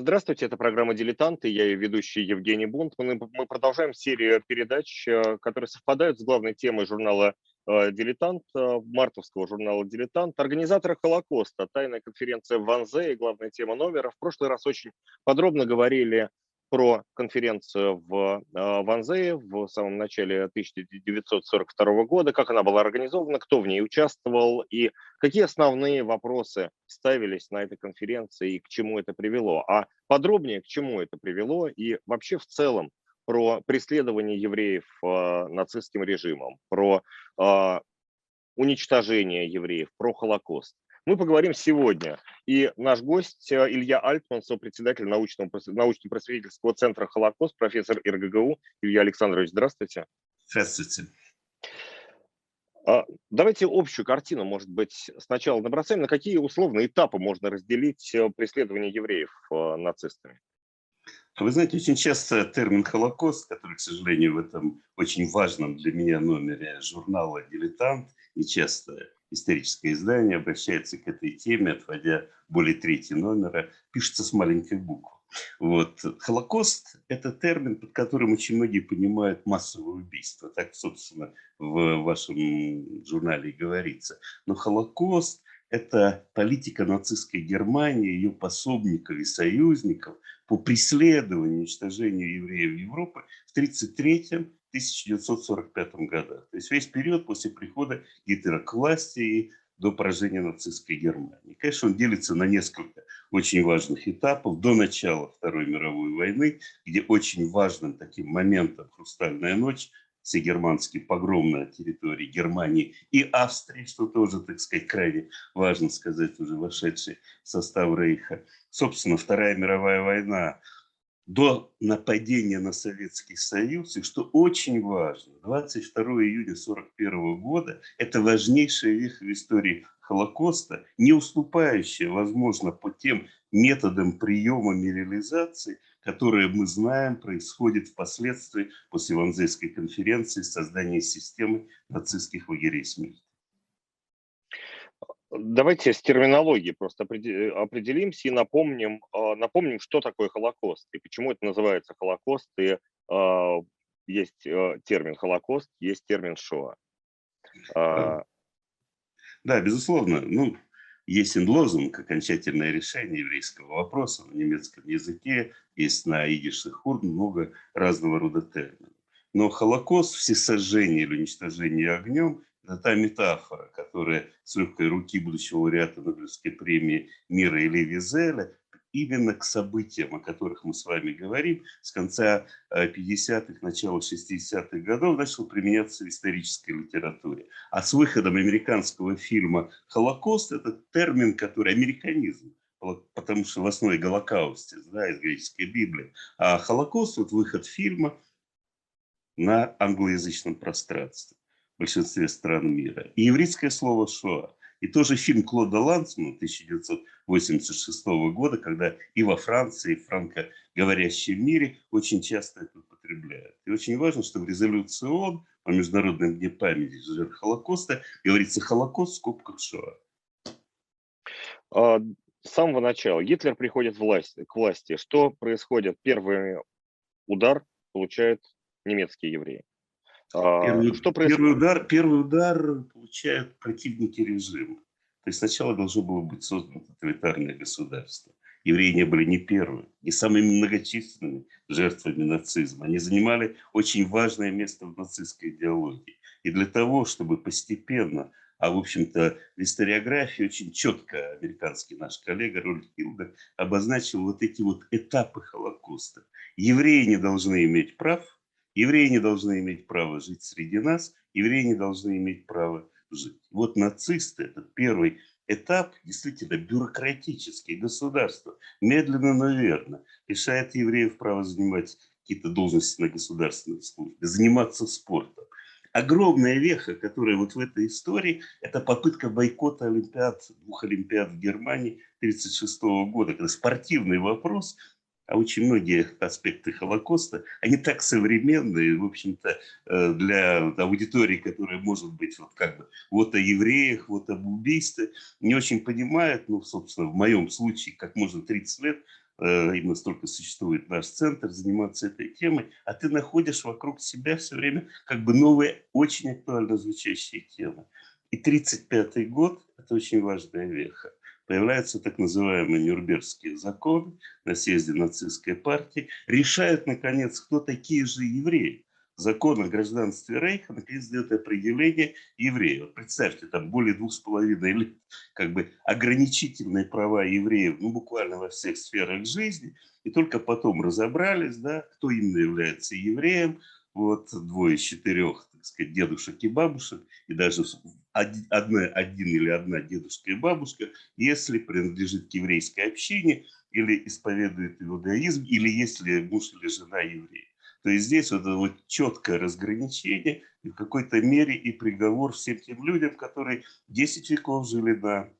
Здравствуйте, это программа «Дилетанты», я ее ведущий Евгений Бунт. Мы, продолжаем серию передач, э, которые совпадают с главной темой журнала э, «Дилетант», э, мартовского журнала «Дилетант». Организаторы Холокоста, тайная конференция в Ванзе и главная тема номера. В прошлый раз очень подробно говорили про конференцию в а, Ванзее в самом начале 1942 года, как она была организована, кто в ней участвовал и какие основные вопросы ставились на этой конференции и к чему это привело. А подробнее, к чему это привело и вообще в целом про преследование евреев э, нацистским режимом, про э, уничтожение евреев, про Холокост. Мы поговорим сегодня. И наш гость э, Илья Альтман, сопредседатель научного, научно-просветительского центра «Холокост», профессор ИРГГУ. Илья Александрович, здравствуйте. Здравствуйте. А, давайте общую картину, может быть, сначала набросаем. На какие условные этапы можно разделить э, преследование евреев э, нацистами? Вы знаете, очень часто термин «Холокост», который, к сожалению, в этом очень важном для меня номере журнала «Дилетант», не часто историческое издание обращается к этой теме, отводя более трети номера, пишется с маленькой буквы. Вот. Холокост – это термин, под которым очень многие понимают массовое убийство. Так, собственно, в вашем журнале и говорится. Но Холокост – это политика нацистской Германии, ее пособников и союзников по преследованию и уничтожению евреев Европы в 1933 1945 годах. То есть весь период после прихода Гитлера к власти и до поражения нацистской Германии. Конечно, он делится на несколько очень важных этапов до начала Второй мировой войны, где очень важным таким моментом «Хрустальная ночь» всегерманский погром на территории Германии и Австрии, что тоже, так сказать, крайне важно сказать, уже вошедший в состав Рейха. Собственно, Вторая мировая война до нападения на Советский Союз, и что очень важно, 22 июня 1941 года – это важнейшая веха в истории Холокоста, не уступающая, возможно, по тем методам приема и реализации, которые мы знаем происходят впоследствии после Ванзейской конференции создания системы нацистских лагерей смерти. Давайте с терминологией просто определимся и напомним, а, напомним, что такое Холокост и почему это называется Холокост. И а, есть а, термин Холокост, есть термин Шоа. Да, да безусловно. Ну, есть лозунг, окончательное решение еврейского вопроса на немецком языке, есть на идише хурн много разного рода терминов. Но Холокост, всесожжение или уничтожение огнем та метафора, которая с легкой руки будущего лауреата Нобелевской премии мира Эли Визеля именно к событиям, о которых мы с вами говорим, с конца 50-х, э, начала 60-х годов начал применяться в исторической литературе. А с выходом американского фильма «Холокост» это термин, который американизм, потому что в основе Голокаусте, да, из греческой Библии. А Холокост, вот выход фильма на англоязычном пространстве большинстве стран мира. И еврейское слово «шоа». И тоже фильм Клода Лансмана 1986 года, когда и во Франции, и в франкоговорящем мире очень часто это употребляют. И очень важно, что в резолюции ООН по Международным дне памяти жертв Холокоста говорится «Холокост в скобках Шоа». А, с самого начала Гитлер приходит власть, к власти. Что происходит? Первый удар получают немецкие евреи. А, первый, что Первый удар, первый удар получают противники режима. То есть сначала должно было быть создано тоталитарное государство. Евреи не были не первыми, не самыми многочисленными жертвами нацизма. Они занимали очень важное место в нацистской идеологии. И для того, чтобы постепенно, а в общем-то в историографии очень четко американский наш коллега Рольф Хилдер обозначил вот эти вот этапы Холокоста. Евреи не должны иметь прав – Евреи не должны иметь права жить среди нас, евреи не должны иметь права жить. Вот нацисты, этот первый этап, действительно бюрократический, государство, медленно, но верно, лишает евреев права занимать какие-то должности на государственной службе, заниматься спортом. Огромная веха, которая вот в этой истории, это попытка бойкота Олимпиад, двух Олимпиад в Германии 1936 года, когда спортивный вопрос а очень многие аспекты Холокоста, они так современные, в общем-то, э, для аудитории, которая может быть вот как бы вот о евреях, вот об убийстве, не очень понимают, ну, собственно, в моем случае, как можно 30 лет э, именно столько существует наш центр, заниматься этой темой, а ты находишь вокруг себя все время как бы новые, очень актуально звучащие темы. И 1935 год – это очень важная веха. Появляются так называемые Нюрнбергские законы на съезде нацистской партии, решают, наконец, кто такие же евреи закон о гражданстве Рейха наконец дает определение евреев. Вот представьте, там более двух с половиной лет как бы ограничительные права евреев, ну, буквально во всех сферах жизни, и только потом разобрались, да, кто именно является евреем, вот двое из четырех, так сказать, дедушек и бабушек, и даже одна, один или одна дедушка и бабушка, если принадлежит к еврейской общине, или исповедует иудаизм, или если муж или жена евреи. То есть здесь вот это вот четкое разграничение и в какой-то мере и приговор всем тем людям, которые 10 веков жили на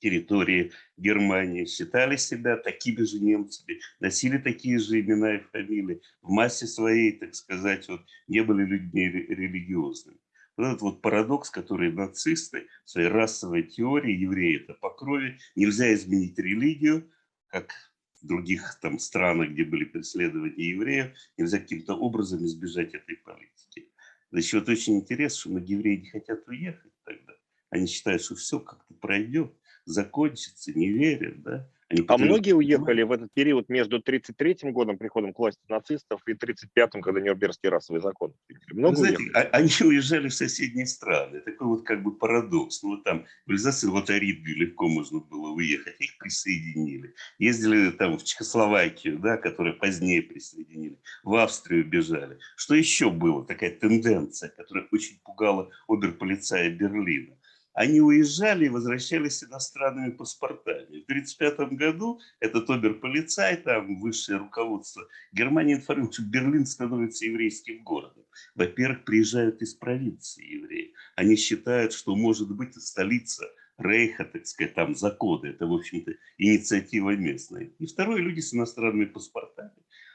территории Германии, считали себя такими же немцами, носили такие же имена и фамилии, в массе своей, так сказать, вот, не были людьми религиозными. Вот этот вот парадокс, который нацисты в своей расовой теории, евреи это по крови, нельзя изменить религию, как в других там странах, где были преследования евреев, нельзя каким-то образом избежать этой политики. Значит, вот очень интересно, что многие евреи не хотят уехать тогда. Они считают, что все как-то пройдет, закончится, не верят, да. Они а многие уехали в этот период между 33-м годом приходом к власти нацистов и 35-м, когда Нюрнбергский расовый закон. Много Вы знаете, уехали? А, они уезжали в соседние страны. Такой вот как бы парадокс. Ну вот там в Эльзас и Лотарингию легко можно было уехать, их присоединили. Ездили там в Чехословакию, да, которую позднее присоединили. В Австрию бежали. Что еще было? Такая тенденция, которая очень пугала оберполицая Берлина они уезжали и возвращались с иностранными паспортами. В 1935 году этот оберполицай, там высшее руководство Германии информирует, что Берлин становится еврейским городом. Во-первых, приезжают из провинции евреи. Они считают, что может быть столица Рейха, так сказать, там законы. Это, в общем-то, инициатива местная. И второе, люди с иностранными паспортами,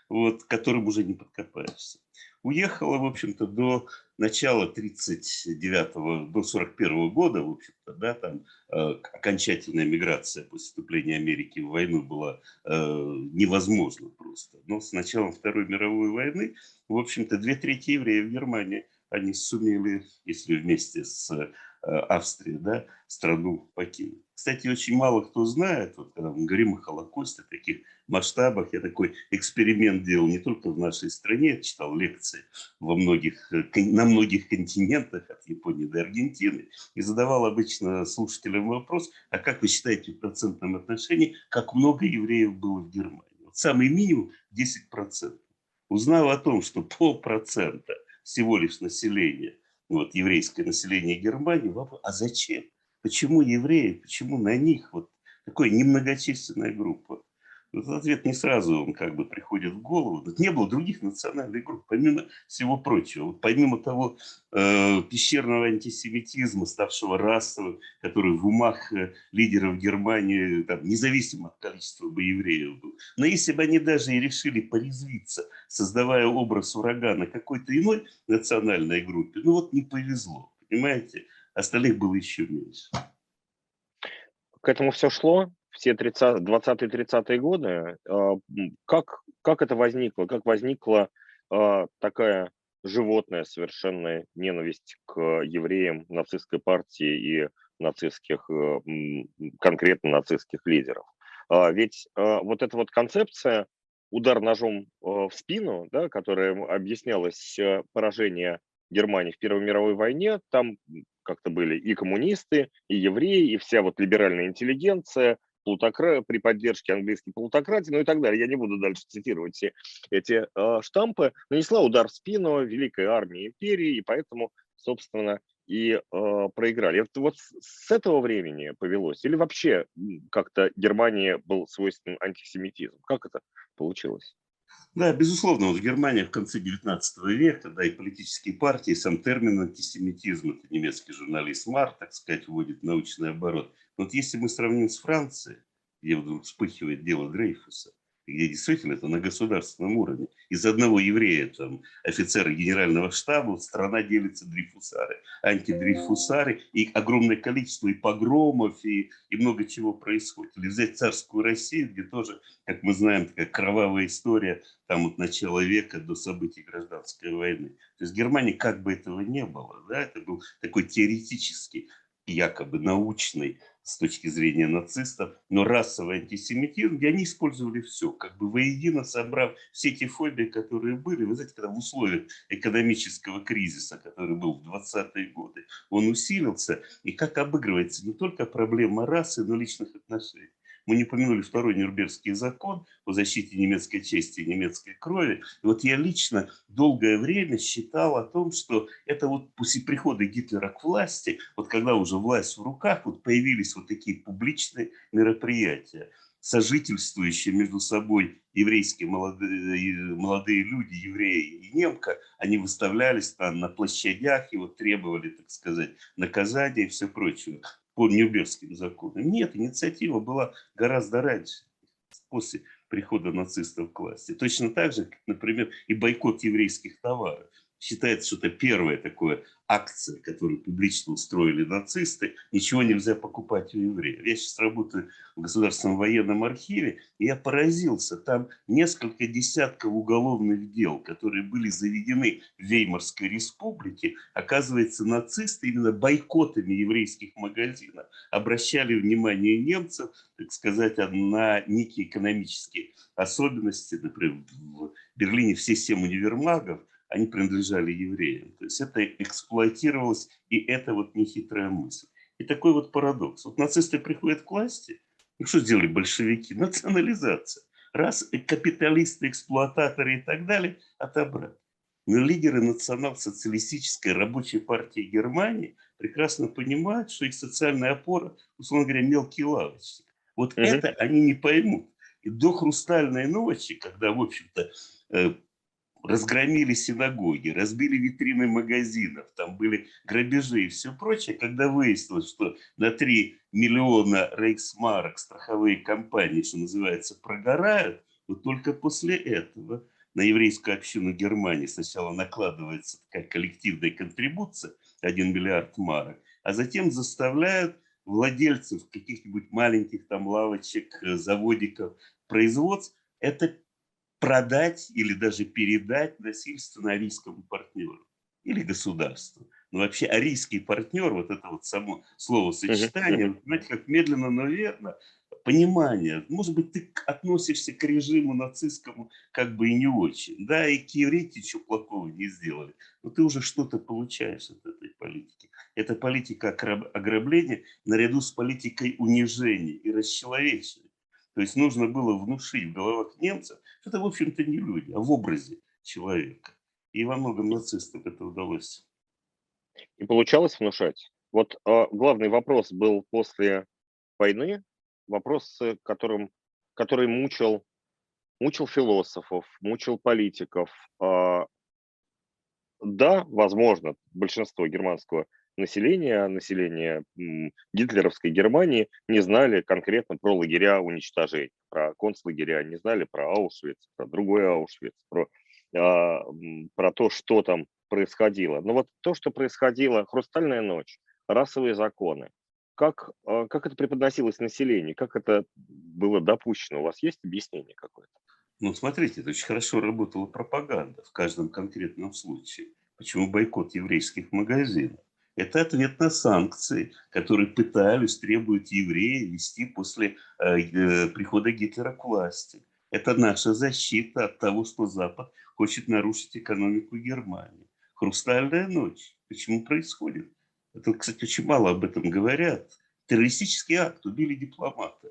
вот, которым уже не подкопаешься уехала, в общем-то, до начала 39 до 41 года, в общем-то, да, там э, окончательная миграция после вступления Америки в войну была э, невозможна просто. Но с началом Второй мировой войны, в общем-то, две трети евреев в Германии, они сумели, если вместе с э, Австрией, да, страну покинуть. Кстати, очень мало кто знает, вот когда мы говорим о Холокосте, таких масштабах, я такой эксперимент делал не только в нашей стране, читал лекции во многих, э, на многих континентах, от Японии до Аргентины, и задавал обычно слушателям вопрос, а как вы считаете в процентном отношении, как много евреев было в Германии? Вот самый минимум 10%. Узнав о том, что полпроцента всего лишь населения, вот, еврейское население Германии, вопрос, а зачем? Почему евреи, почему на них вот такая немногочисленная группа? Этот ответ не сразу он как бы приходит в голову. Тут не было других национальных групп, помимо всего прочего. Вот помимо того э, пещерного антисемитизма, ставшего расовым, который в умах э, лидеров Германии, там, независимо от количества бы евреев был. Но если бы они даже и решили порезвиться, создавая образ врага на какой-то иной национальной группе, ну вот не повезло, понимаете? Остальных было еще меньше. К этому все шло, все 20-30-е годы. А, как, как это возникло? Как возникла а, такая животная совершенная ненависть к евреям нацистской партии и нацистских, э, конкретно нацистских лидеров? А, ведь вот эта вот концепция удар ножом в спину, да, которая объяснялась э, поражение Германии в Первой мировой войне, там как-то были и коммунисты, и евреи, и вся вот либеральная интеллигенция, плутокра... при поддержке английской плутократии, ну и так далее. Я не буду дальше цитировать все эти э, штампы. Нанесла удар в спину великой армии империи, и поэтому, собственно, и э, проиграли. Это вот с этого времени повелось? Или вообще как-то Германии был свойственен антисемитизм? Как это получилось? Да, безусловно, вот Германия в конце 19 века, да, и политические партии, сам термин антисемитизм, это немецкий журналист Мар, так сказать, вводит научный оборот. Вот если мы сравним с Францией, где вдруг вспыхивает дело Дрейфуса, где действительно это на государственном уровне. Из одного еврея, там, офицера генерального штаба, страна делится дрейфусары, антидрейфусары, и огромное количество и погромов, и, и много чего происходит. Или взять царскую Россию, где тоже, как мы знаем, такая кровавая история там от начала века до событий гражданской войны. То есть в Германии как бы этого не было, да, это был такой теоретический, якобы научный с точки зрения нацистов, но расовый антисемитизм, где они использовали все, как бы воедино собрав все эти фобии, которые были. Вы знаете, когда в условиях экономического кризиса, который был в 20-е годы, он усилился, и как обыгрывается не только проблема расы, но и личных отношений. Мы не упомянули второй Нюрнбергский закон о защите немецкой чести и немецкой крови. И вот я лично долгое время считал о том, что это вот после прихода Гитлера к власти, вот когда уже власть в руках, вот появились вот такие публичные мероприятия сожительствующие между собой еврейские молодые, молодые люди, евреи и немка, они выставлялись там на площадях и вот требовали, так сказать, наказания и все прочее по Нюрнбергским законам. Нет, инициатива была гораздо раньше, после прихода нацистов к власти. Точно так же, например, и бойкот еврейских товаров считается, что это первая такая акция, которую публично устроили нацисты. Ничего нельзя покупать у евреев. Я сейчас работаю в Государственном военном архиве, и я поразился. Там несколько десятков уголовных дел, которые были заведены в Веймарской республике. Оказывается, нацисты именно бойкотами еврейских магазинов обращали внимание немцев, так сказать, на некие экономические особенности. Например, в Берлине все семь универмагов – они принадлежали евреям. То есть это эксплуатировалось, и это вот нехитрая мысль. И такой вот парадокс. Вот нацисты приходят к власти, и что сделали большевики? Национализация. Раз капиталисты, эксплуататоры и так далее отобрать. Но лидеры национал-социалистической рабочей партии Германии прекрасно понимают, что их социальная опора, условно говоря, мелкий лавочник. Вот угу. это они не поймут. И до хрустальной ночи, когда, в общем-то, э, разгромили синагоги, разбили витрины магазинов, там были грабежи и все прочее, когда выяснилось, что на 3 миллиона рейхсмарок страховые компании, что называется, прогорают, вот только после этого на еврейскую общину Германии сначала накладывается такая коллективная контрибуция, 1 миллиард марок, а затем заставляют владельцев каких-нибудь маленьких там лавочек, э, заводиков, производств, это продать или даже передать насильственно арийскому партнеру или государству. Но вообще арийский партнер, вот это вот само словосочетание, uh-huh. знаете, как медленно, но верно, понимание. Может быть, ты относишься к режиму нацистскому как бы и не очень. Да, и к евреям ничего плохого не сделали. Но ты уже что-то получаешь от этой политики. Это политика ограбления наряду с политикой унижения и расчеловечения. То есть нужно было внушить в головах немцев, это, в общем-то, не люди, а в образе человека. И во многом нацистам это удалось. И получалось внушать. Вот э, главный вопрос был после войны, вопрос, которым, который мучил, мучил философов, мучил политиков. Э, да, возможно, большинство германского населения, населения гитлеровской Германии не знали конкретно про лагеря уничтожения, про концлагеря, не знали про Аушвиц, про другой Аушвиц, про, а, про то, что там происходило. Но вот то, что происходило, «Хрустальная ночь», расовые законы, как, а, как это преподносилось населению, как это было допущено? У вас есть объяснение какое-то? Ну, смотрите, это очень хорошо работала пропаганда в каждом конкретном случае. Почему бойкот еврейских магазинов? Это ответ на санкции, которые пытались, требуют евреи вести после э, э, прихода Гитлера к власти. Это наша защита от того, что Запад хочет нарушить экономику Германии. Хрустальная ночь. Почему происходит? Это, кстати, очень мало об этом говорят. Террористический акт, убили дипломата.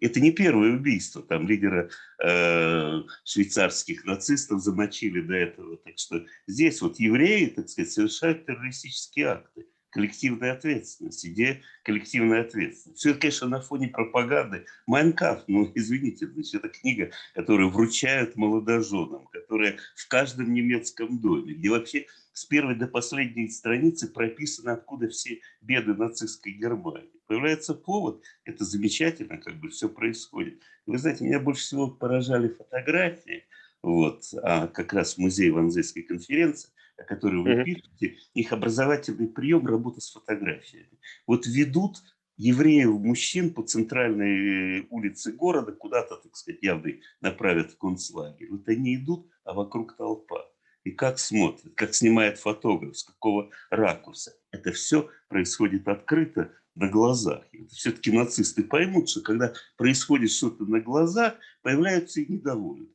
Это не первое убийство. Там лидера э, швейцарских нацистов замочили до этого. Так что здесь вот евреи, так сказать, совершают террористические акты. Коллективной ответственности, идея коллективной ответственности. Все это, конечно, на фоне пропаганды. Майнкаф, ну, извините, значит, это книга, которую вручают молодоженам, которая в каждом немецком доме, где вообще с первой до последней страницы прописано, откуда все беды нацистской Германии. Появляется повод, это замечательно, как бы все происходит. Вы знаете, меня больше всего поражали фотографии, вот, а как раз музей Ванзейской конференции, о которой вы пишете, их образовательный прием – работа с фотографиями. Вот ведут евреев, мужчин по центральной улице города куда-то, так сказать, явно направят в концлагерь. Вот они идут, а вокруг толпа. И как смотрят, как снимает фотограф, с какого ракурса. Это все происходит открыто на глазах. Все-таки нацисты поймут, что когда происходит что-то на глазах, появляются и недовольные.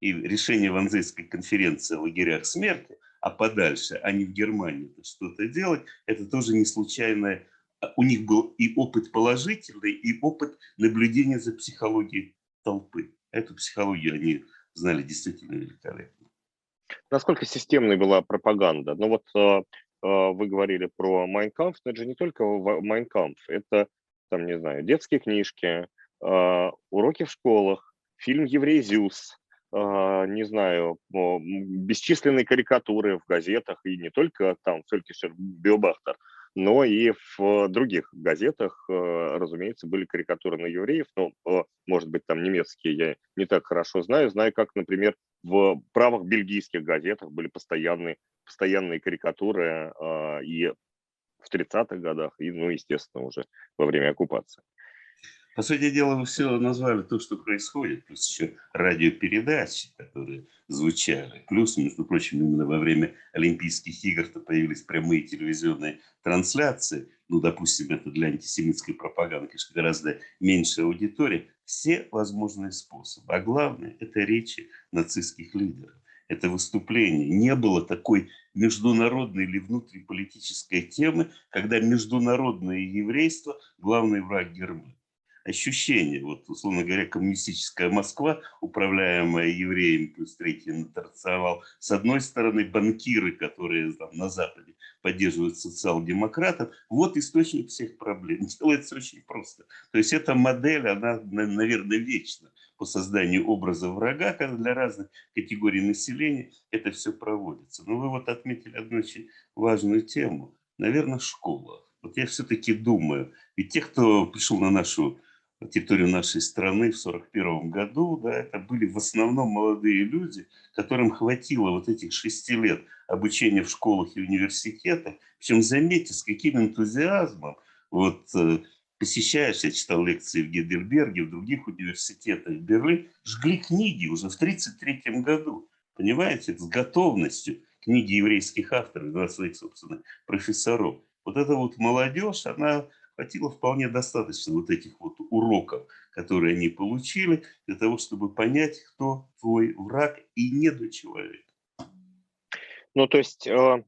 И решение Ванзейской конференции о лагерях смерти а подальше, а не в Германии что-то делать, это тоже не случайное. У них был и опыт положительный, и опыт наблюдения за психологией толпы. Эту психологию они знали действительно великолепно. Насколько системной была пропаганда? Ну вот э, э, вы говорили про Майнкамп, но это же не только Майнкамп, это, там, не знаю, детские книжки, уроки в школах, фильм «Еврей Зюс», а, не знаю, бесчисленные карикатуры в газетах, и не только там Фелькишер Биобахтер, но и в других газетах, а, разумеется, были карикатуры на евреев, но, а, может быть, там немецкие я не так хорошо знаю, знаю, как, например, в правых бельгийских газетах были постоянные, постоянные карикатуры и в 30-х годах, и, ну, естественно, уже во время оккупации. По сути дела, вы все назвали то, что происходит, плюс еще радиопередачи, которые звучали. Плюс, между прочим, именно во время Олимпийских игр-то появились прямые телевизионные трансляции. Ну, допустим, это для антисемитской пропаганды, конечно, гораздо меньшая аудитория. Все возможные способы. А главное – это речи нацистских лидеров. Это выступление. Не было такой международной или внутриполитической темы, когда международное еврейство – главный враг Германии ощущение. Вот, условно говоря, коммунистическая Москва, управляемая евреями, плюс третий интернационал, с одной стороны, банкиры, которые там, на Западе поддерживают социал-демократов, вот источник всех проблем. Делается очень просто. То есть эта модель, она, наверное, вечна по созданию образа врага, для разных категорий населения это все проводится. Но вы вот отметили одну очень важную тему. Наверное, школа. Вот я все-таки думаю, ведь те, кто пришел на нашу территорию нашей страны в 1941 году, да, это были в основном молодые люди, которым хватило вот этих шести лет обучения в школах и университетах. Причем, заметьте, с каким энтузиазмом, вот э, посещаешь, я читал лекции в Гейдельберге, в других университетах Берлин, жгли книги уже в 1933 году. Понимаете, с готовностью книги еврейских авторов, своих, собственно, профессоров. Вот эта вот молодежь, она хватило вполне достаточно вот этих вот уроков, которые они получили, для того, чтобы понять, кто твой враг и недочеловек. Ну, то есть э,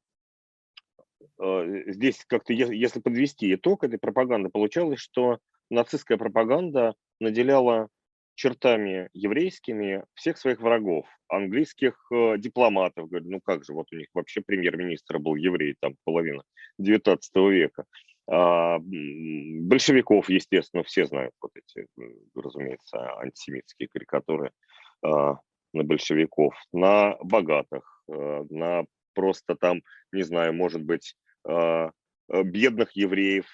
э, здесь как-то, если подвести итог этой пропаганды, получалось, что нацистская пропаганда наделяла чертами еврейскими всех своих врагов, английских э, дипломатов. Говорю, ну как же, вот у них вообще премьер-министр был еврей, там половина 19 века. А, большевиков, естественно, все знают вот эти, разумеется, антисемитские карикатуры а, на большевиков, на богатых, э, на просто там, не знаю, может быть, а, бедных евреев,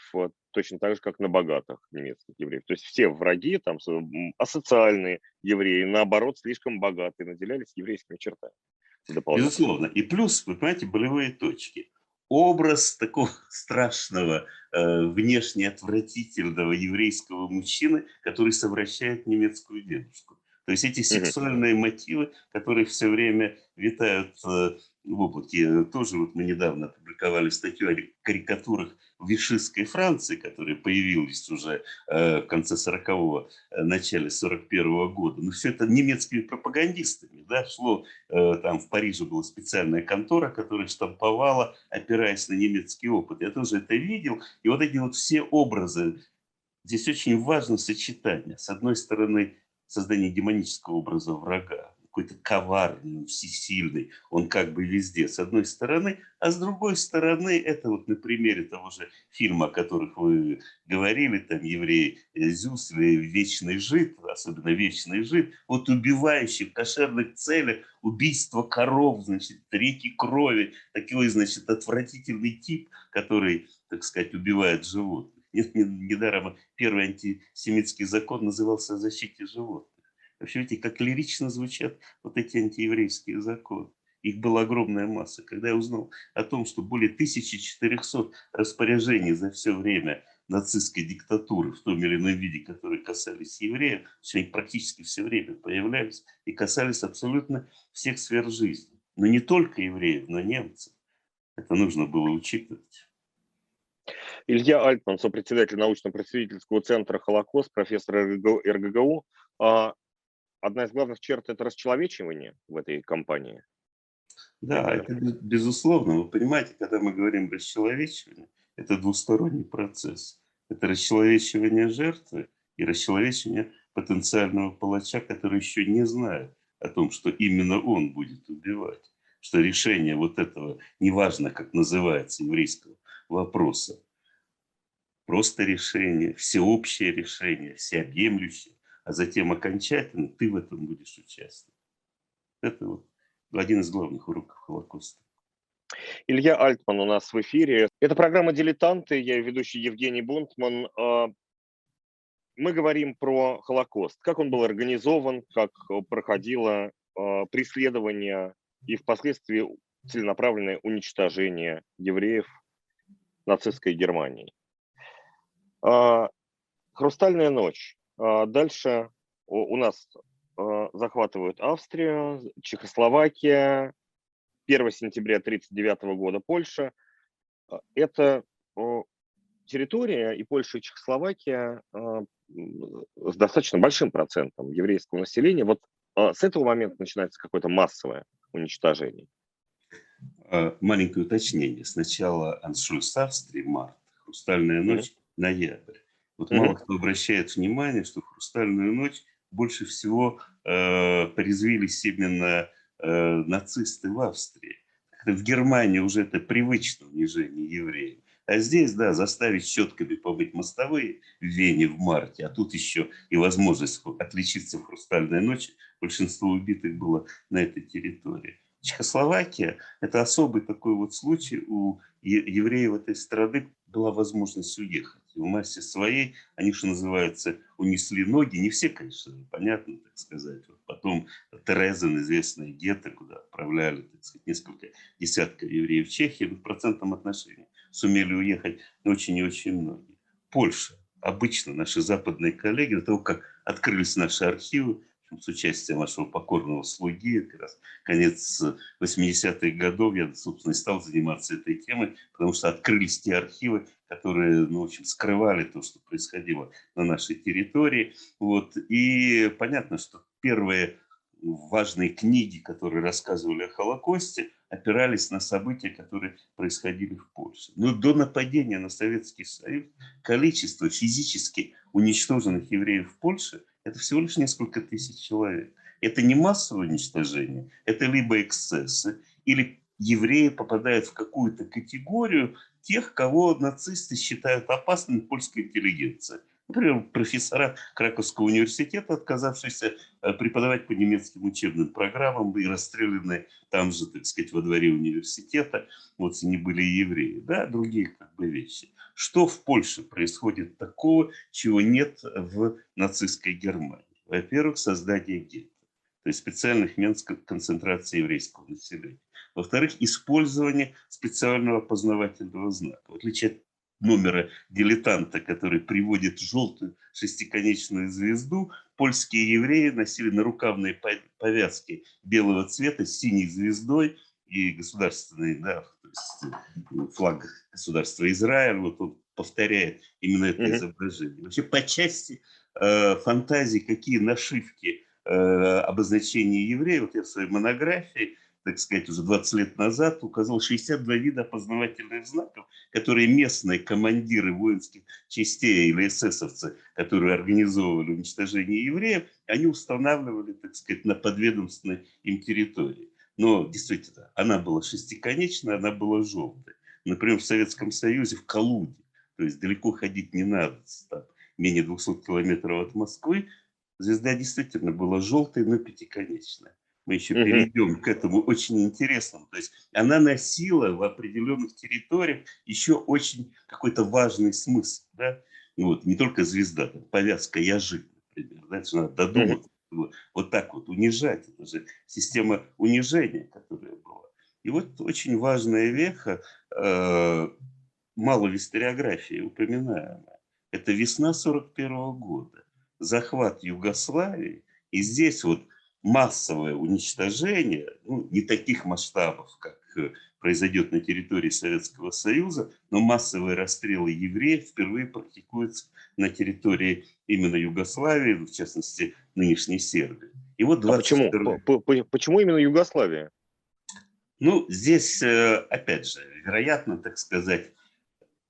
точно так же, как на богатых немецких евреев. То есть все враги, там, асоциальные евреи, наоборот, слишком богатые, наделялись еврейскими чертами. Безусловно. И плюс, вы понимаете, болевые точки образ такого страшного, э, внешне отвратительного еврейского мужчины, который совращает немецкую девушку. То есть эти сексуальные мотивы, которые все время витают э, в облаке. Тоже вот мы недавно опубликовали статью о карикатурах вишистской Франции, которые появились уже э, в конце 40-го, э, начале 41-го года. Но все это немецкими пропагандистами. Да, шло, там в Париже была специальная контора, которая штамповала, опираясь на немецкий опыт. Я тоже это видел. И вот эти вот все образы, здесь очень важно сочетание. С одной стороны, создание демонического образа врага, какой-то коварный, всесильный, он как бы везде, с одной стороны, а с другой стороны, это вот на примере того же фильма, о которых вы говорили, там еврей Зюс Вечный Жид, особенно Вечный Жид, вот убивающий в кошерных целях убийство коров, значит, реки крови, такой, значит, отвратительный тип, который, так сказать, убивает животных. Недаром первый антисемитский закон назывался о защите животных. Вообще, видите, как лирично звучат вот эти антиеврейские законы. Их была огромная масса. Когда я узнал о том, что более 1400 распоряжений за все время нацистской диктатуры в том или ином виде, которые касались евреев, все они практически все время появлялись и касались абсолютно всех сфер жизни. Но не только евреев, но немцев. Это нужно было учитывать. Илья Альтман, сопредседатель научно-просветительского центра «Холокост», профессор РГГУ. А, одна из главных черт – это расчеловечивание в этой компании. Да, это безусловно. Вы понимаете, когда мы говорим расчеловечивание, это двусторонний процесс. Это расчеловечивание жертвы и расчеловечивание потенциального палача, который еще не знает о том, что именно он будет убивать. Что решение вот этого, неважно, как называется, еврейского вопроса, просто решение, всеобщее решение, всеобъемлющее, а затем окончательно ты в этом будешь участвовать. Это вот один из главных уроков Холокоста. Илья Альтман у нас в эфире. Это программа «Дилетанты», я ведущий Евгений Бунтман. А, мы говорим про Холокост, как он был организован, как проходило а, преследование и впоследствии целенаправленное уничтожение евреев нацистской Германии. А, «Хрустальная ночь». Дальше у нас захватывают Австрию, Чехословакия, 1 сентября 1939 года Польша. А, это территория и Польша, и Чехословакия а, с достаточно большим процентом еврейского населения. Вот а, с этого момента начинается какое-то массовое уничтожение. Маленькое уточнение. Сначала аншлюс Австрии, март, хрустальная ночь. Ноябрь. Вот mm-hmm. мало кто обращает внимание, что в хрустальную ночь больше всего э, порезвились именно э, нацисты в Австрии. В Германии уже это привычно унижение евреев. А здесь, да, заставить щетками помыть мостовые в Вене в марте, а тут еще и возможность отличиться в «Хрустальной ночи». Большинство убитых было на этой территории. Чехословакия – это особый такой вот случай. У евреев этой страны была возможность уехать в массе своей, они, что называется, унесли ноги. Не все, конечно, понятно, так сказать. Вот потом Терезен, известная гетто, куда отправляли, так сказать, несколько десятков евреев в Чехии, в процентном отношении сумели уехать очень и очень многие. Польша. Обычно наши западные коллеги, до того, как открылись наши архивы, с участием вашего покорного слуги, как раз конец 80-х годов я, собственно, и стал заниматься этой темой, потому что открылись те архивы, которые, ну, в общем, скрывали то, что происходило на нашей территории. Вот. И понятно, что первые важные книги, которые рассказывали о Холокосте, опирались на события, которые происходили в Польше. Но до нападения на Советский Союз количество физически уничтоженных евреев в Польше – это всего лишь несколько тысяч человек. Это не массовое уничтожение, это либо эксцессы, или евреи попадают в какую-то категорию тех, кого нацисты считают опасными польской интеллигенции. Например, профессора Краковского университета, отказавшиеся э, преподавать по немецким учебным программам и расстрелянные там же, так сказать, во дворе университета, вот они были евреи, да, другие как бы вещи. Что в Польше происходит такого, чего нет в нацистской Германии? Во-первых, создание гетто, то есть специальных мест концентрации еврейского населения. Во-вторых, использование специального познавательного знака. В отличие от номера дилетанта, который приводит желтую шестиконечную звезду, польские евреи носили нарукавные повязки белого цвета с синей звездой и государственный да, есть э, флаг государства Израиль, вот он повторяет именно это mm-hmm. изображение. Вообще по части э, фантазии, какие нашивки э, обозначения евреев, вот я в своей монографии так сказать, уже 20 лет назад указал 62 вида опознавательных знаков, которые местные командиры воинских частей или эсэсовцы, которые организовывали уничтожение евреев, они устанавливали, так сказать, на подведомственной им территории. Но действительно, она была шестиконечная, она была желтой. Например, в Советском Союзе, в Калуге, то есть далеко ходить не надо, там, менее 200 километров от Москвы, звезда действительно была желтой, но пятиконечная. Мы еще угу. перейдем к этому очень интересному. То есть она носила в определенных территориях еще очень какой-то важный смысл. Да? Ну, вот, не только звезда, там, повязка «Яжи», например. Да? Это надо додуматься. Вот так вот унижать. Это же система унижения, которая была. И вот очень важная веха, э, мало в историографии упоминаемая. Это весна 41 года, захват Югославии. И здесь вот массовое уничтожение, ну, не таких масштабов, как э, произойдет на территории Советского Союза, но массовые расстрелы евреев впервые практикуются на территории именно Югославии, в частности, нынешней Сербии. И вот 22... а почему? Почему именно Югославия? Ну, здесь, э, опять же, вероятно, так сказать,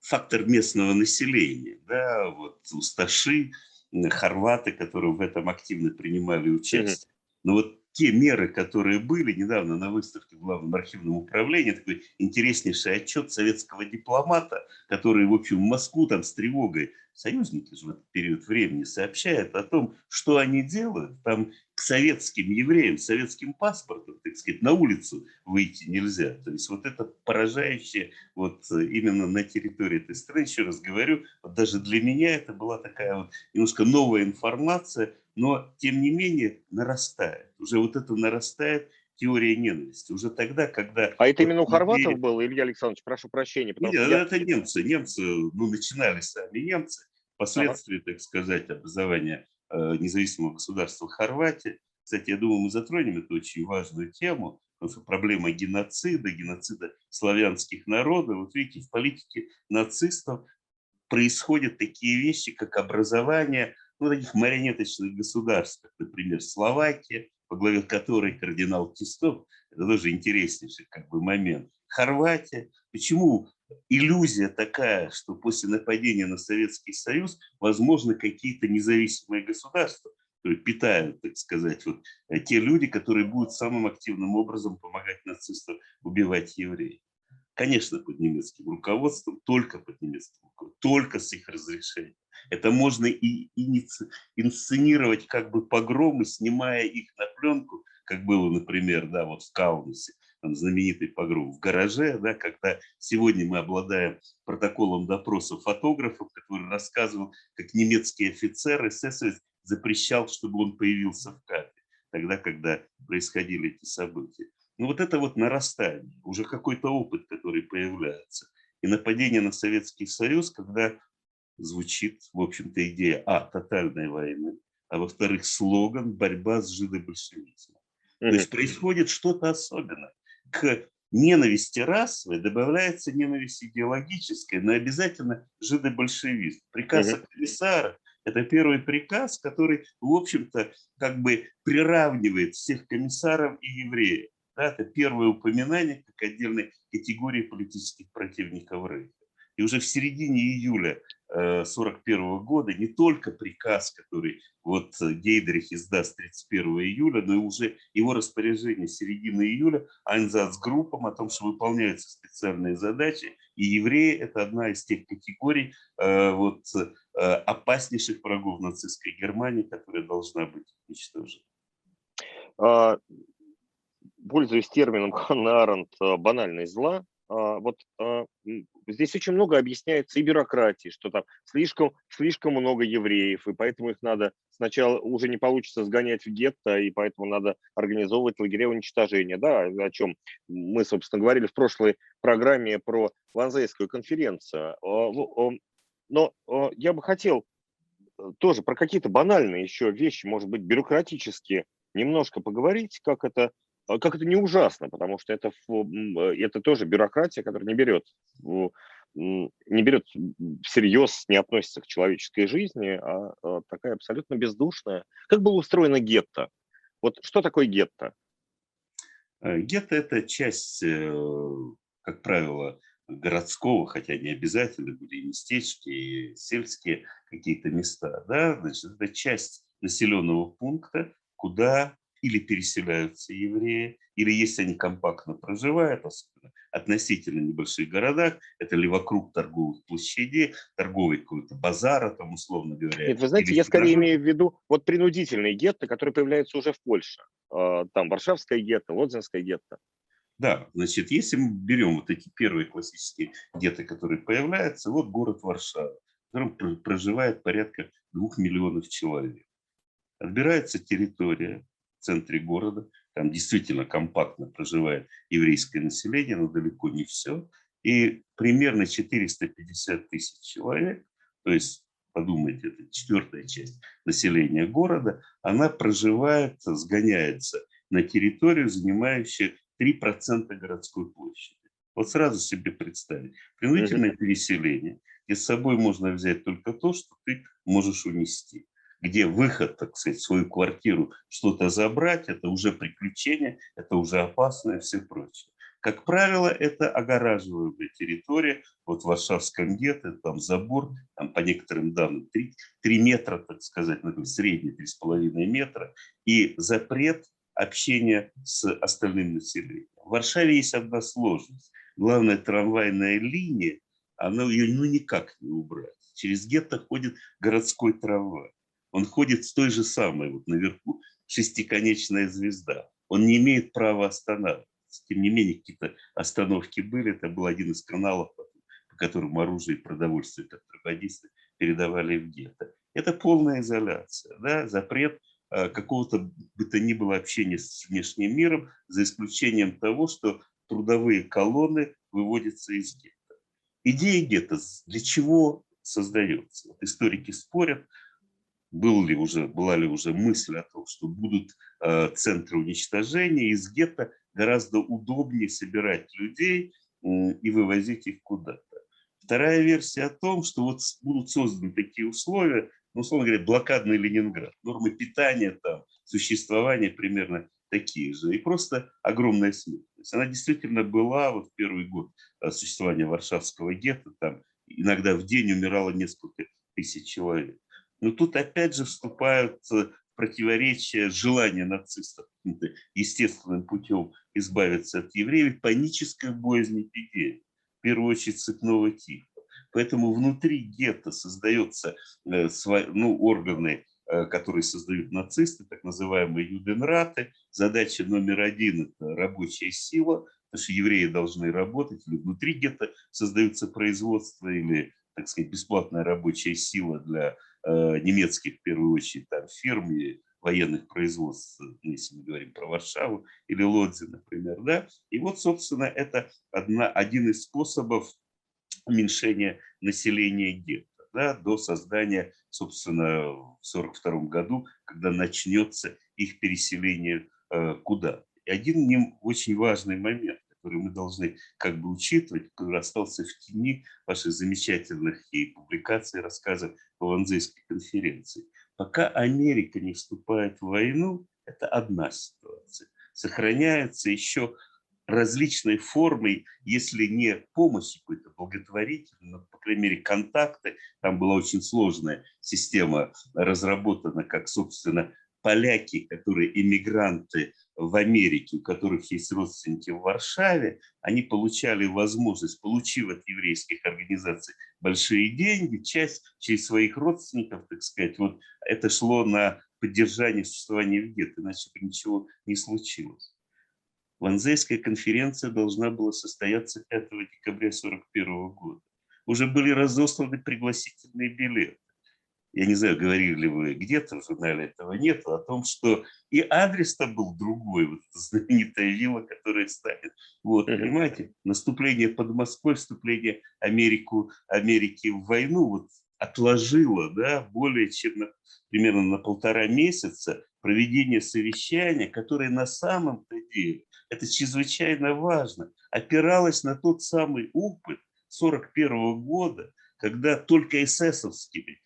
фактор местного населения. Да, вот усташи, хорваты, которые в этом активно принимали участие. Но вот те меры, которые были недавно на выставке в Главном архивном управлении, такой интереснейший отчет советского дипломата, который, в общем, в Москву там с тревогой, союзники в этот период времени сообщают о том, что они делают. Там к советским евреям, советским паспортом, так сказать, на улицу выйти нельзя. То есть вот это поражающее вот именно на территории этой страны, еще раз говорю, вот даже для меня это была такая вот немножко новая информация, но тем не менее нарастает. Уже вот это нарастает теория ненависти. Уже тогда, когда... А это именно у хорватов было, Илья Александрович, прошу прощения. Нет, я... это немцы. Немцы, ну, начинали сами немцы. Впоследствии, ага. так сказать, образования э, независимого государства Хорватии. Кстати, я думаю, мы затронем эту очень важную тему, потому что проблема геноцида, геноцида славянских народов. Вот видите, в политике нацистов происходят такие вещи, как образование ну, таких марионеточных государств, как, например, Словакия, по главе которой кардинал Тистов, это тоже интереснейший как бы момент. Хорватия. Почему иллюзия такая, что после нападения на Советский Союз возможно какие-то независимые государства, которые питают, так сказать, вот э, те люди, которые будут самым активным образом помогать нацистам убивать евреев. Конечно, под немецким руководством, только под немецким руководством, только с их разрешения. Это можно и инсценировать как бы погромы, снимая их на пленку, как было, например, да, вот в Каунасе, там знаменитый погром в гараже, да, когда сегодня мы обладаем протоколом допроса фотографов, который рассказывал, как немецкий офицер эсэсовец запрещал, чтобы он появился в кадре, тогда, когда происходили эти события. Ну вот это вот нарастание, уже какой-то опыт, который появляется. И нападение на Советский Союз, когда звучит, в общем-то, идея, а, тотальной войны, а во-вторых, слоган «борьба с жидобольшевизмом». Mm-hmm. То есть происходит что-то особенное. К ненависти расовой добавляется ненависть идеологическая, но обязательно жидобольшевизм. Приказ mm-hmm. комиссара – это первый приказ, который, в общем-то, как бы приравнивает всех комиссаров и евреев. Да, это первое упоминание как отдельной категории политических противников Рейха. И уже в середине июля 1941 э, года не только приказ, который вот Гейдрих издаст 31 июля, но и уже его распоряжение середины июля Айнзац группам о том, что выполняются специальные задачи, и евреи – это одна из тех категорий э, вот, э, опаснейших врагов нацистской Германии, которая должна быть уничтожена. Пользуясь термином Ханна Аренд «банальность зла», а, вот а, здесь очень много объясняется и бюрократии, что там слишком, слишком много евреев, и поэтому их надо сначала уже не получится сгонять в гетто, и поэтому надо организовывать лагеря уничтожения, да, о чем мы, собственно, говорили в прошлой программе про Ванзейскую конференцию. А, но я бы хотел э, тоже про какие-то банальные еще вещи, может быть, бюрократические, немножко поговорить, как это как это не ужасно, потому что это, э, это тоже бюрократия, которая не берет, не берет всерьез, не относится к человеческой жизни, а, а такая абсолютно бездушная. Как было устроено гетто? Вот что такое гетто? Э, гетто – это часть, э, как правило, городского, хотя не обязательно, были местечки, сельские какие-то места. Да? Значит, это часть населенного пункта, куда или переселяются евреи, или если они компактно проживают, особенно относительно небольших городах, это ли вокруг торговых площадей, торговый какой-то базара, там, условно говоря. Нет, вы знаете, я скорее имею в виду вот принудительные гетто, которые появляются уже в Польше. А, там Варшавская гетто, Лодзинская гетто. Да, значит, если мы берем вот эти первые классические гетто, которые появляются, вот город Варшава, в котором проживает порядка двух миллионов человек. Отбирается территория центре города, там действительно компактно проживает еврейское население, но далеко не все. И примерно 450 тысяч человек, то есть, подумайте, это четвертая часть населения города, она проживает, сгоняется на территорию, занимающую 3% городской площади. Вот сразу себе представить. Принудительное переселение, и с собой можно взять только то, что ты можешь унести где выход, так сказать, в свою квартиру что-то забрать, это уже приключение, это уже опасно и все прочее. Как правило, это огораживаемая территория. Вот в Варшавском гетто там забор, там по некоторым данным 3, 3 метра, так сказать, ну, средний 3,5 метра, и запрет общения с остальным населением. В Варшаве есть одна сложность. Главная трамвайная линия, она ее ну, никак не убрать. Через гетто ходит городской трамвай он ходит с той же самой, вот наверху, шестиконечная звезда. Он не имеет права останавливаться. Тем не менее, какие-то остановки были. Это был один из каналов, по которым оружие и продовольствие контрабандисты передавали в гетто. Это полная изоляция, да? запрет а, какого-то бы то ни было общения с внешним миром, за исключением того, что трудовые колонны выводятся из гетто. Идея гетто для чего создается? Вот историки спорят, был ли уже, была ли уже мысль о том, что будут э, центры уничтожения, из гетто гораздо удобнее собирать людей и вывозить их куда-то. Вторая версия о том, что вот будут созданы такие условия, ну, условно говоря, блокадный Ленинград, нормы питания там, существования примерно такие же, и просто огромная смертность. Она действительно была вот в первый год э, существования Варшавского гетто, там иногда в день умирало несколько тысяч человек. Но тут опять же вступают в противоречие желания нацистов естественным путем избавиться от евреев, панической боязни эпидемии, в первую очередь цепного типа. Поэтому внутри гетто создаются э, ну, органы, э, которые создают нацисты, так называемые юденраты. Задача номер один – это рабочая сила, потому что евреи должны работать, или внутри гетто создаются производства, или, так сказать, бесплатная рабочая сила для Э, немецких, в первую очередь, там, фирм и военных производств, если мы говорим про Варшаву или Лодзи, например. Да? И вот, собственно, это одна, один из способов уменьшения населения гетто да, до создания, собственно, в 1942 году, когда начнется их переселение э, куда. И один очень важный момент который мы должны как бы учитывать, который остался в тени ваших замечательных и публикаций, рассказов по Ванзейской конференции. Пока Америка не вступает в войну, это одна ситуация. Сохраняется еще различной формой, если не помощи какой-то благотворительной, но, по крайней мере, контакты. Там была очень сложная система разработана, как, собственно, поляки, которые иммигранты в Америке, у которых есть родственники в Варшаве, они получали возможность, получив от еврейских организаций большие деньги, часть через своих родственников, так сказать, вот это шло на поддержание существования в гетто, иначе бы ничего не случилось. Ванзейская конференция должна была состояться 5 декабря 1941 года. Уже были разосланы пригласительные билеты я не знаю, говорили ли вы где-то, в журнале этого нет, о том, что и адрес-то был другой, вот знаменитая вилла, которая станет. Вот, понимаете, наступление под Москвой, вступление Америку, Америки в войну вот отложило да, более чем на, примерно на полтора месяца проведение совещания, которое на самом-то деле, это чрезвычайно важно, опиралось на тот самый опыт 1941 года, когда только эсэсовскими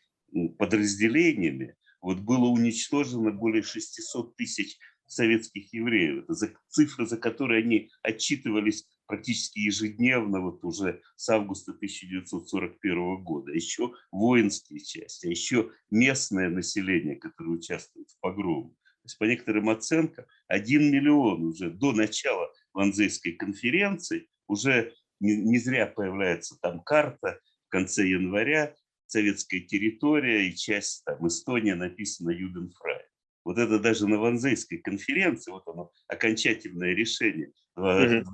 подразделениями вот было уничтожено более 600 тысяч советских евреев. Это за, цифры, за которые они отчитывались практически ежедневно вот уже с августа 1941 года. Еще воинские части, а еще местное население, которое участвует в погроме. То есть по некоторым оценкам, 1 миллион уже до начала Ванзейской конференции, уже не, не зря появляется там карта в конце января, советская территория и часть там Эстония написана Юденфрай. Вот это даже на Ванзейской конференции, вот оно, окончательное решение 20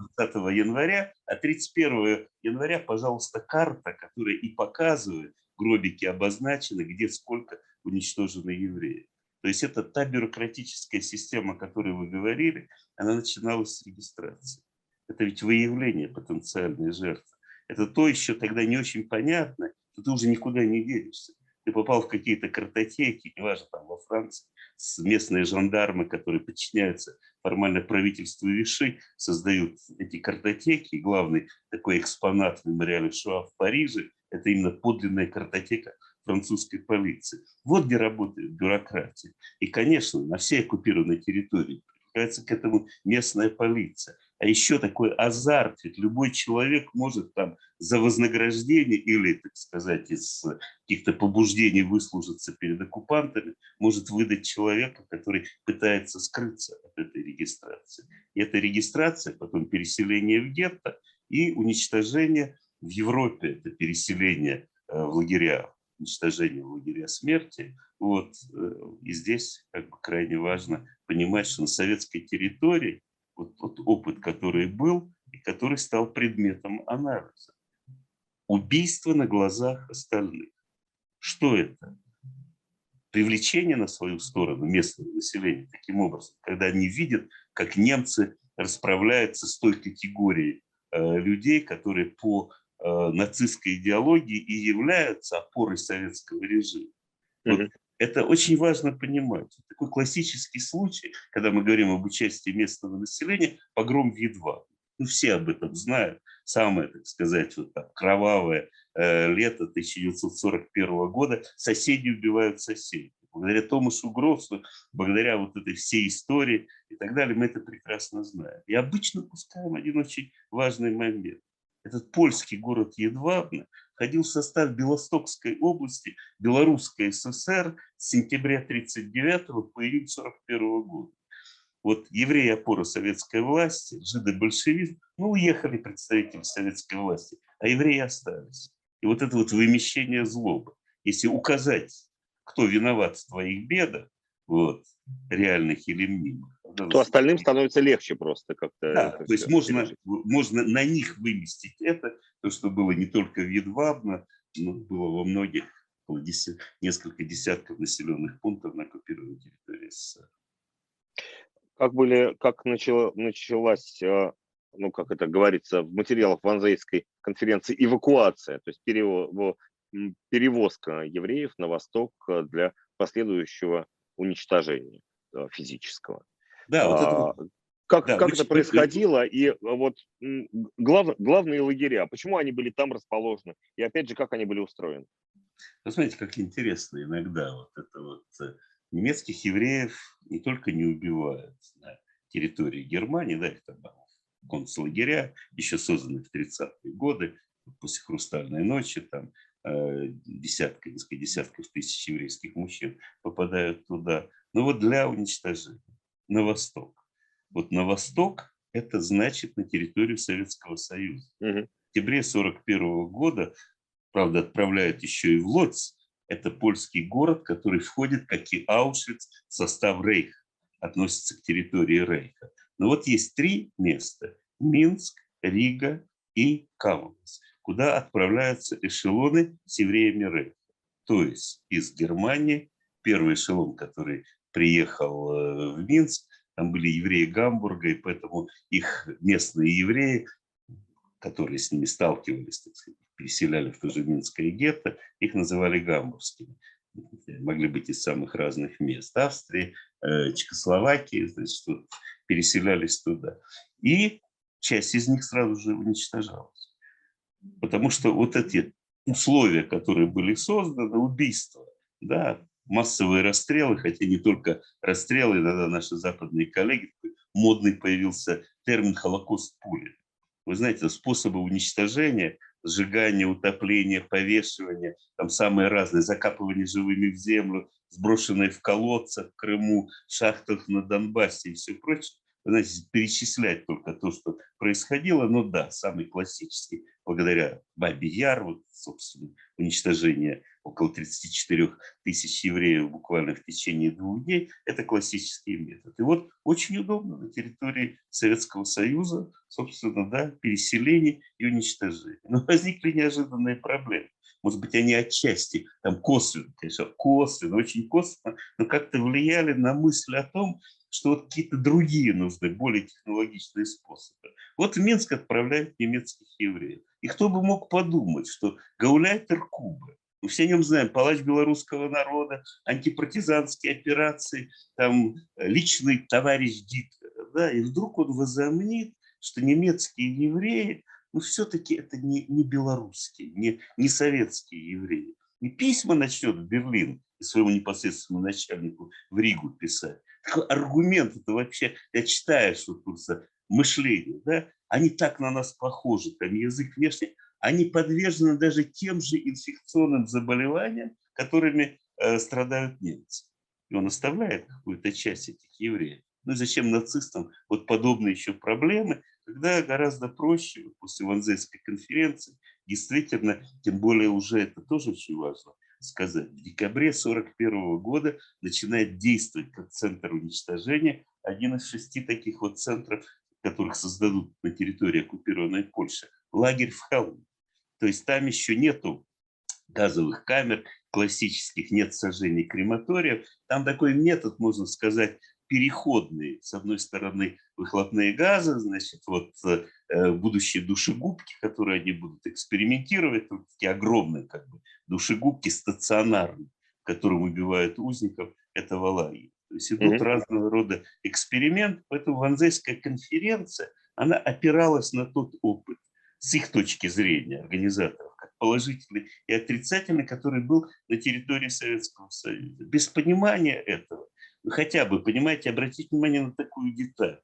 января, а 31 января, пожалуйста, карта, которая и показывает, гробики обозначены, где сколько уничтожены евреи. То есть это та бюрократическая система, о которой вы говорили, она начиналась с регистрации. Это ведь выявление потенциальной жертвы. Это то еще тогда не очень понятно, что ты уже никуда не денешься. Ты попал в какие-то картотеки, неважно, там во Франции, с местные жандармы, которые подчиняются формально правительству Виши, создают эти картотеки. Главный такой экспонат в мемориале Шуа в Париже – это именно подлинная картотека французской полиции. Вот где работает бюрократия. И, конечно, на всей оккупированной территории привлекается к этому местная полиция. А еще такой азарт, ведь любой человек может там за вознаграждение или, так сказать, из каких-то побуждений выслужиться перед оккупантами, может выдать человека, который пытается скрыться от этой регистрации. И эта регистрация, потом переселение в гетто и уничтожение в Европе, это переселение э, в лагеря, уничтожение в лагеря смерти. Вот. Э, и здесь как бы крайне важно понимать, что на советской территории вот тот опыт, который был и который стал предметом анализа. Убийство на глазах остальных. Что это? Привлечение на свою сторону местного населения таким образом, когда они видят, как немцы расправляются с той категорией э, людей, которые по э, нацистской идеологии и являются опорой советского режима. Вот это очень важно понимать. Такой классический случай, когда мы говорим об участии местного населения, погром в Едва. Ну, все об этом знают. Самое, так сказать, вот так, кровавое э, лето 1941 года. Соседи убивают соседей. Благодаря Томасу Гроссу, благодаря вот этой всей истории и так далее, мы это прекрасно знаем. И обычно пускаем один очень важный момент. Этот польский город Едвабно входил в состав Белостокской области Белорусской ССР с сентября 1939 по июнь 1941 года. Вот евреи опора советской власти, жиды-большевизм, ну, уехали представители советской власти, а евреи остались. И вот это вот вымещение злобы. Если указать, кто виноват в твоих бедах, вот, реальных или мнимых, то остальным становится легче просто как-то. Да, то есть можно, можно на них выместить это, то, что было не только в Едвабно, но было во многих, несколько десятков населенных пунктов на оккупированной территории СССР. Как, были, как начала, началась, э, ну, как это говорится в материалах Ванзейской конференции, эвакуация, то есть перевозка евреев на восток э, для последующего уничтожения э, физического. Да, вот это... А, как, да, как это происходило, и вот глав, главные лагеря, почему они были там расположены, и опять же, как они были устроены? Вы знаете, как интересно иногда вот это вот э, немецких евреев не только не убивают на территории Германии, да, их там концлагеря, еще созданы в 30-е годы, после «Хрустальной ночи», там э, десятка, несколько десятков тысяч еврейских мужчин попадают туда. Но вот для уничтожения на восток. Вот на восток это значит на территорию Советского Союза. Угу. В октябре 1941 года, правда, отправляют еще и в Лодзь. Это польский город, который входит, как и Аушвиц, в состав Рейха, относится к территории Рейха. Но вот есть три места – Минск, Рига и Каунас, куда отправляются эшелоны с евреями Рейха. То есть из Германии первый эшелон, который приехал э, в Минск, там были евреи Гамбурга, и поэтому их местные евреи, которые с ними сталкивались, так сказать, переселяли в то же Минское гетто, их называли гамбургскими. Могли быть из самых разных мест. Австрии, э, Чехословакии, значит, вот, переселялись туда. И часть из них сразу же уничтожалась. Потому что вот эти условия, которые были созданы, убийства, да, массовые расстрелы, хотя не только расстрелы, иногда наши западные коллеги, модный появился термин «холокост пули». Вы знаете, способы уничтожения, сжигания, утопления, повешивания, там самые разные, закапывание живыми в землю, сброшенные в колодцах в Крыму, шахтах на Донбассе и все прочее. Вы знаете, перечислять только то, что происходило, но да, самый классический, благодаря Бабе Яр, вот, собственно, уничтожение около 34 тысяч евреев буквально в течение двух дней, это классический метод. И вот очень удобно на территории Советского Союза, собственно, да, переселение и уничтожение. Но возникли неожиданные проблемы. Может быть, они отчасти, там косвенно, конечно, косвенно, очень косвенно, но как-то влияли на мысль о том, что вот какие-то другие нужны, более технологичные способы. Вот в Минск отправляют немецких евреев. И кто бы мог подумать, что гауляйтер Кубы, мы все о нем знаем, палач белорусского народа, антипартизанские операции, там, личный товарищ Гитлера, да, и вдруг он возомнит, что немецкие евреи, ну, все-таки это не, не белорусские, не, не советские евреи. И письма начнет в Берлин и своему непосредственному начальнику в Ригу писать. Такой аргумент, это вообще, я читаю, что курса мышления, да, они так на нас похожи, там язык внешний, они подвержены даже тем же инфекционным заболеваниям, которыми э, страдают немцы. И он оставляет какую-то часть этих евреев. Ну зачем нацистам вот подобные еще проблемы, когда гораздо проще после Ванзейской конференции, действительно, тем более уже это тоже очень важно сказать, в декабре 1941 года начинает действовать как центр уничтожения один из шести таких вот центров, которых создадут на территории оккупированной Польши, лагерь в Халу. То есть там еще нету газовых камер классических, нет сожжений крематориев. Там такой метод, можно сказать, переходный. С одной стороны, выхлопные газы, значит, вот э, будущие душегубки, которые они будут экспериментировать, вот такие огромные как бы душегубки стационарные, которым убивают узников этого лагеря. То есть идут mm-hmm. разного рода эксперименты, поэтому Ванзейская конференция, она опиралась на тот опыт, с их точки зрения, организаторов, как положительный и отрицательный, который был на территории Советского Союза. Без понимания этого, вы хотя бы, понимаете, обратите внимание на такую деталь.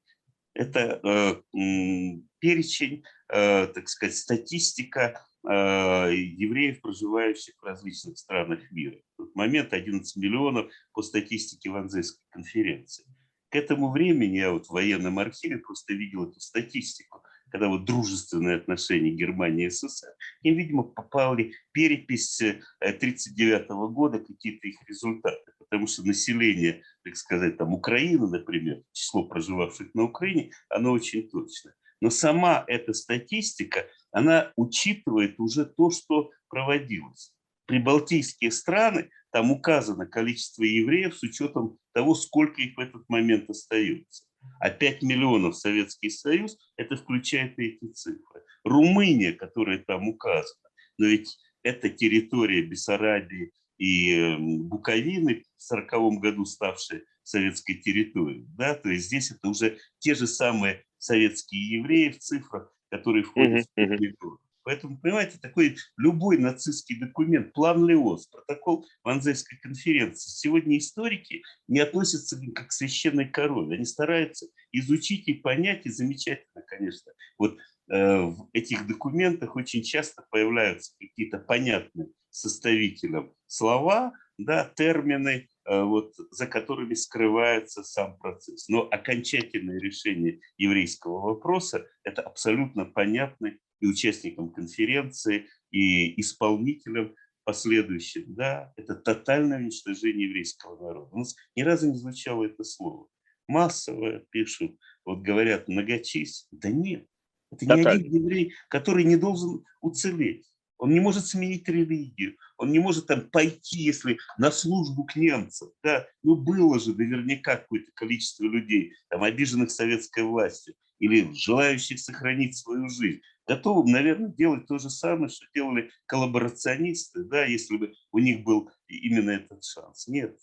Это э, перечень, э, так сказать, статистика э, евреев, проживающих в различных странах мира. В тот момент 11 миллионов по статистике Ванзейской конференции. К этому времени я вот в военном архиве просто видел эту статистику когда вот дружественные отношения Германии и СССР, им, видимо, попали перепись 1939 э, года, какие-то их результаты, потому что население, так сказать, там Украины, например, число проживавших на Украине, оно очень точно. Но сама эта статистика, она учитывает уже то, что проводилось. Прибалтийские страны, там указано количество евреев с учетом того, сколько их в этот момент остается а 5 миллионов Советский Союз, это включает эти цифры. Румыния, которая там указана, но ведь это территория Бессарабии и эм, Буковины в 1940 году ставшая советской территорией. Да? То есть здесь это уже те же самые советские евреи в цифрах, которые входят в 5 миллионов. Поэтому, понимаете, такой любой нацистский документ, план Леос, протокол Ванзейской конференции, сегодня историки не относятся к как к священной корове. Они стараются изучить и понять, и замечательно, конечно. Вот э, в этих документах очень часто появляются какие-то понятные составителям слова, да, термины, вот, за которыми скрывается сам процесс. Но окончательное решение еврейского вопроса – это абсолютно понятный и участникам конференции, и исполнителям последующим, да, это тотальное уничтожение еврейского народа. У нас ни разу не звучало это слово. Массово пишут, вот говорят многочисленно. Да нет, это не один еврей, который не должен уцелеть. Он не может сменить религию, он не может там пойти, если на службу к немцам. Да? Ну, было же наверняка какое-то количество людей, там, обиженных советской властью или желающих сохранить свою жизнь готовы, наверное, делать то же самое, что делали коллаборационисты, да, если бы у них был именно этот шанс. Нет,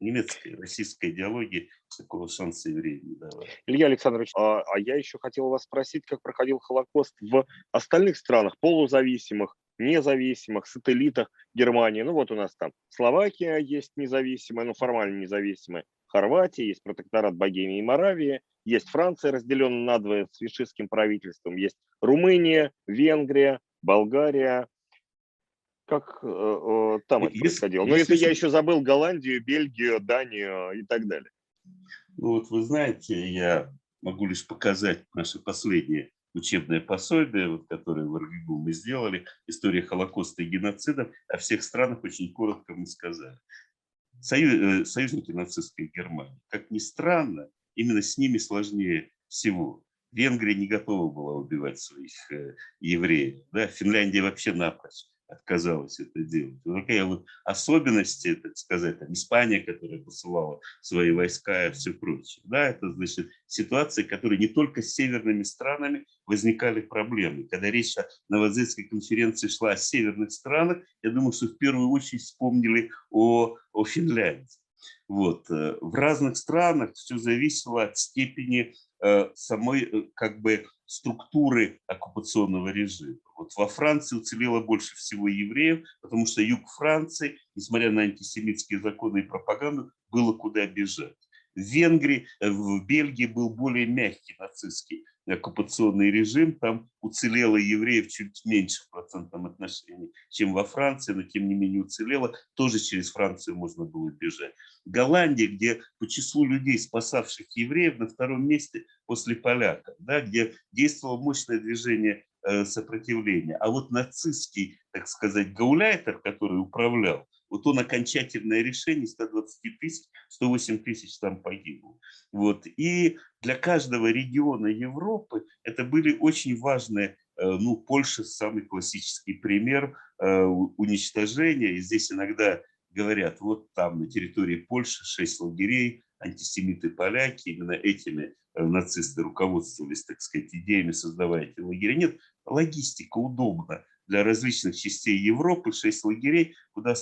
немецкая, российская идеология такого шанса евреям не давала. Илья Александрович, а, а я еще хотел вас спросить, как проходил Холокост в остальных странах, полузависимых, независимых, сателлитах Германии. Ну вот у нас там Словакия есть независимая, ну формально независимая, Хорватия, есть протекторат Богемии и Моравии, Есть Франция, разделенная надвое с фашистским правительством, есть Румыния, Венгрия, Болгария. Как э, э, там это происходило? Но если это я еще забыл Голландию, Бельгию, Данию и так далее. Ну вот вы знаете, я могу лишь показать наше последнее учебное пособие, вот, которое в РГГУ мы сделали, «История Холокоста и геноцида». О всех странах очень коротко мы сказали. Сою- э, союзники нацистской Германии. Как ни странно, именно с ними сложнее всего. Венгрия не готова была убивать своих э, евреев. Да? Финляндия вообще напрочь отказалась это делать. Вот такая вот особенности, так сказать, там, Испания, которая посылала свои войска и все прочее. Да, это значит ситуации, которые не только с северными странами возникали проблемы. Когда речь о Новозельской конференции шла о северных странах, я думаю, что в первую очередь вспомнили о, о Финляндии. Вот. э, В разных странах все зависело от степени э, самой э, как бы структуры оккупационного режима. Вот во Франции уцелело больше всего евреев, потому что юг Франции, несмотря на антисемитские законы и пропаганду, было куда бежать. В Венгрии, э, в Бельгии был более мягкий нацистский оккупационный режим, там уцелело евреев чуть меньше в процентном отношении, чем во Франции, но тем не менее уцелело, тоже через Францию можно было бежать. Голландия, где по числу людей, спасавших евреев, на втором месте после поляков, да, где действовало мощное движение э, сопротивления. А вот нацистский, так сказать, гауляйтер, который управлял, вот он окончательное решение, 120 тысяч, 108 тысяч там погибло. Вот. И для каждого региона Европы это были очень важные, э, ну, Польша самый классический пример э, уничтожения. И здесь иногда говорят, вот там на территории Польши шесть лагерей, антисемиты-поляки, именно этими э, нацисты руководствовались, так сказать, идеями, создавая эти лагеря. Нет, логистика удобна для различных частей Европы, шесть лагерей, куда,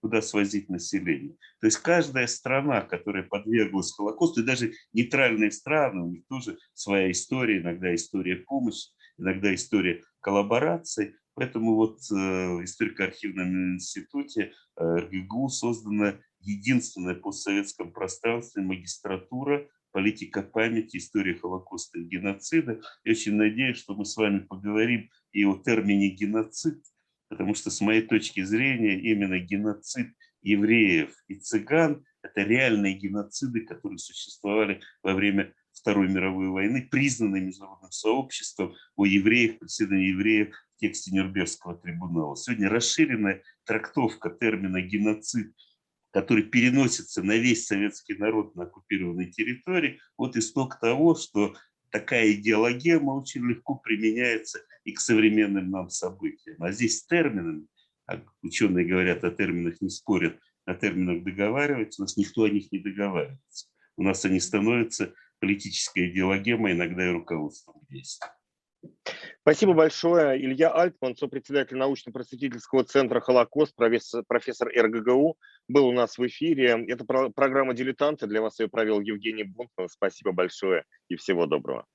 куда свозить население. То есть каждая страна, которая подверглась Холокосту, и даже нейтральные страны, у них тоже своя история, иногда история помощи, иногда история коллаборации. Поэтому вот э, в историко-архивном институте э, РГГУ создана единственная постсоветском пространстве магистратура политика памяти, история Холокоста и геноцида. Я очень надеюсь, что мы с вами поговорим и о термине геноцид, потому что с моей точки зрения именно геноцид евреев и цыган – это реальные геноциды, которые существовали во время Второй мировой войны, признанные международным сообществом о евреях, преследовании евреев в тексте Нюрнбергского трибунала. Сегодня расширенная трактовка термина геноцид который переносится на весь советский народ на оккупированной территории, вот исток того, что такая идеологема очень легко применяется и к современным нам событиям. А здесь терминами, ученые говорят о терминах, не спорят, о терминах договариваются, у нас никто о них не договаривается. У нас они становятся политической идеологемой, иногда и руководством к действию. Спасибо большое. Илья Альтман, сопредседатель научно-просветительского центра «Холокост», профессор, РГГУ, был у нас в эфире. Это про- программа «Дилетанты». Для вас ее провел Евгений Бунтман. Спасибо большое и всего доброго.